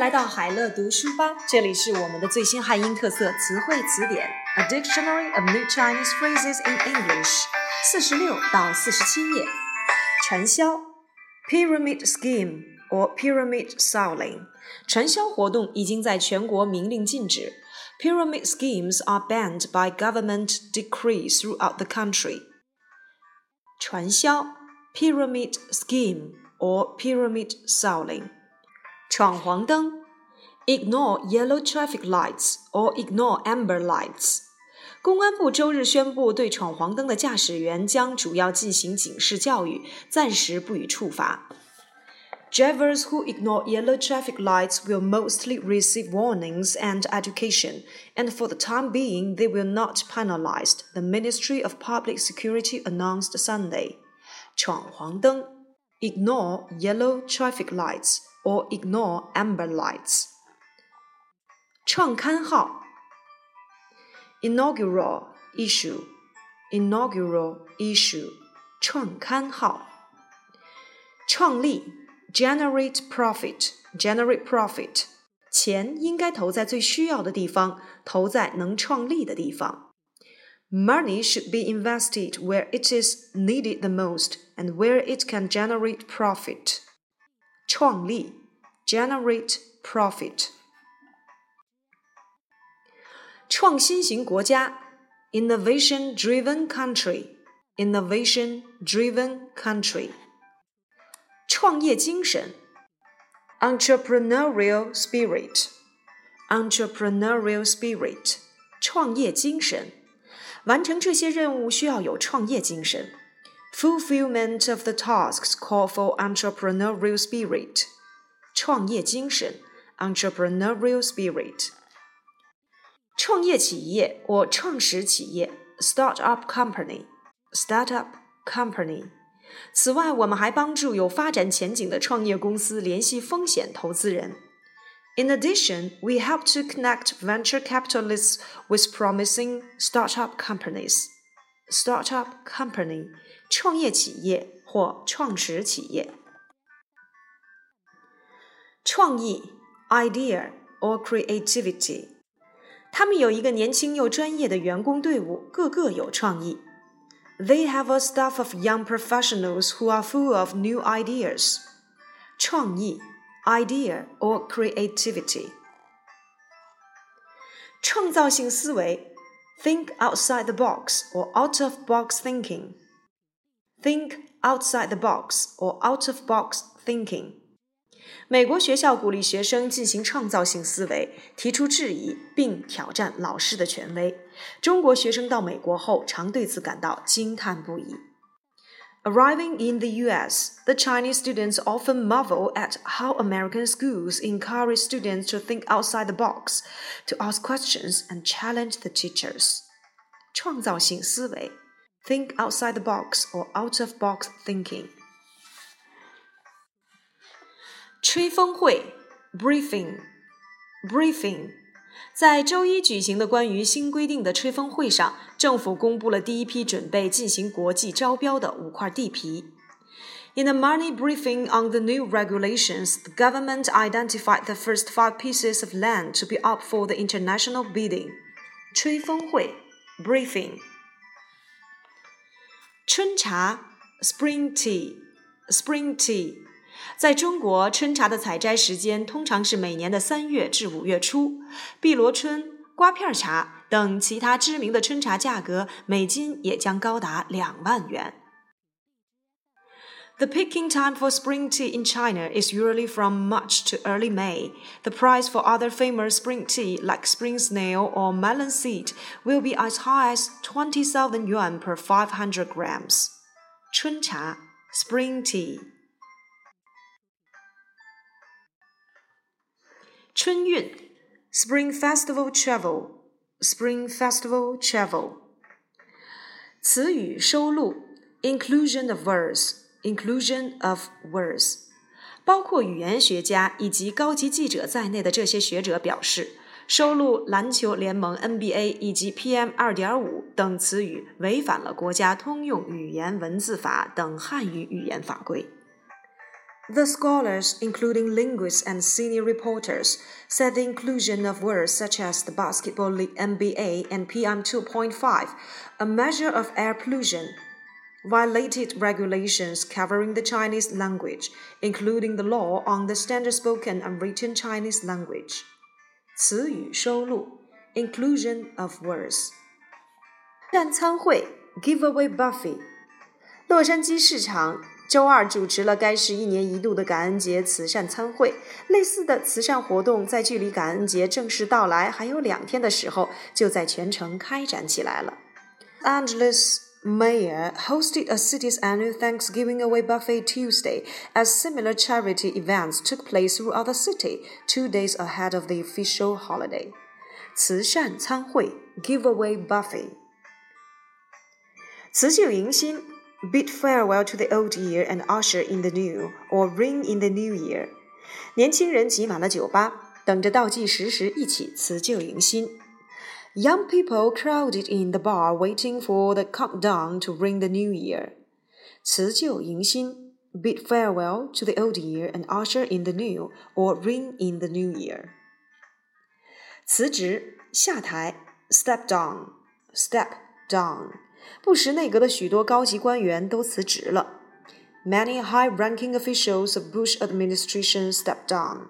来到海乐读书吧，这里是我们的最新汉英特色词汇词典《A Dictionary of New Chinese Phrases in English》，四十六到四十七页。传销 （Pyramid Scheme or Pyramid Selling） 传销活动已经在全国明令禁止。Pyramid schemes are banned by government decree throughout the country. 传销 （Pyramid Scheme or Pyramid Selling）。闯黄灯，ignore yellow traffic lights or ignore amber lights。公安部周日宣布，对闯黄灯的驾驶员将主要进行警示教育，暂时不予处罚。Drivers who ignore yellow traffic lights will mostly receive warnings and education, and for the time being, they will not penalized, the Ministry of Public Security announced Sunday. 闯黄灯，ignore yellow traffic lights or ignore amber lights. 创刊号。Inaugural issue. Inaugural issue. 创刊号。创利。Generate profit. Generate profit. 钱应该投在最需要的地方，投在能创利的地方。Money should be invested where it is needed the most and where it can generate profit. 创利 （generate profit）。创新型国家 （innovation-driven country），innovation-driven country。创业精神 （entrepreneurial spirit），entrepreneurial spirit。创业精神，完成这些任务需要有创业精神。Fulfillment of the tasks call for entrepreneurial spirit. 创业精神 （entrepreneurial spirit）。创业企业或创始企业 （start-up company）。start-up company。此外，我们还帮助有发展前景的创业公司联系风险投资人。In addition, we help to connect venture capitalists with promising startup companies. Startup company 创业企业或创始企业。创意 idea or creativity，他们有一个年轻又专业的员工队伍，个个有创意。They have a staff of young professionals who are full of new ideas. 创意 idea or creativity。创造性思维 think outside the box or out of box thinking. Think outside the box or out of box thinking. 美国学校鼓励学生进行创造性思维，提出质疑并挑战老师的权威。中国学生到美国后，常对此感到惊叹不已。Arriving in the U.S., the Chinese students often marvel at how American schools encourage students to think outside the box, to ask questions and challenge the teachers. 创造性思维 think outside the box or out of box thinking. 吹风会 briefing briefing，在周一举行的关于新规定的吹风会上，政府公布了第一批准备进行国际招标的五块地皮。In a money briefing on the new regulations, the government identified the first five pieces of land to be up for the international bidding. 吹风会 briefing。 春茶 spring tea spring tea。在中国，春茶的采摘时间通常是每年的三月至五月初。碧螺春、瓜片茶等其他知名的春茶价格每斤也将高达两万元。The picking time for spring tea in China is usually from March to early May. The price for other famous spring tea like spring snail or melon seed will be as high as 20,000 yuan per 500 grams. 春茶 spring tea 春运，Spring Festival Travel，Spring Festival Travel。词语收录，Inclusion of words，Inclusion of words。包括语言学家以及高级记者在内的这些学者表示，收录篮球联盟 NBA 以及 PM 二点五等词语违反了国家通用语言文字法等汉语语言法规。 The scholars, including linguists and senior reporters, said the inclusion of words such as the Basketball League NBA and PM 2.5, a measure of air pollution, violated regulations covering the Chinese language, including the law on the standard spoken and written Chinese language. 词语收录 inclusion of words. 战参会 giveaway buffet。洛杉矶市场周二主持了该市一年一度的感恩节慈善餐会。类似的慈善活动在距离感恩节正式到来还有两天的时候，就在全城开展起来了。Angeles Mayor hosted a city's annual Thanksgiving away buffet Tuesday, as similar charity events took place throughout the city two days ahead of the official holiday. 慈善餐会 giveaway buffet，辞旧迎新 bid farewell to the old year and usher in the new, or ring in the new year。年轻人挤满了酒吧，等着倒计时时一起辞旧迎新。 Young people crowded in the bar waiting for the countdown to ring the new year. 辞旧迎新 bid farewell to the old year and usher in the new, or ring in the new year. 辞职下台 step down step down。布什内阁的许多高级官员都辞职了。Many high-ranking officials of Bush administration stepped down.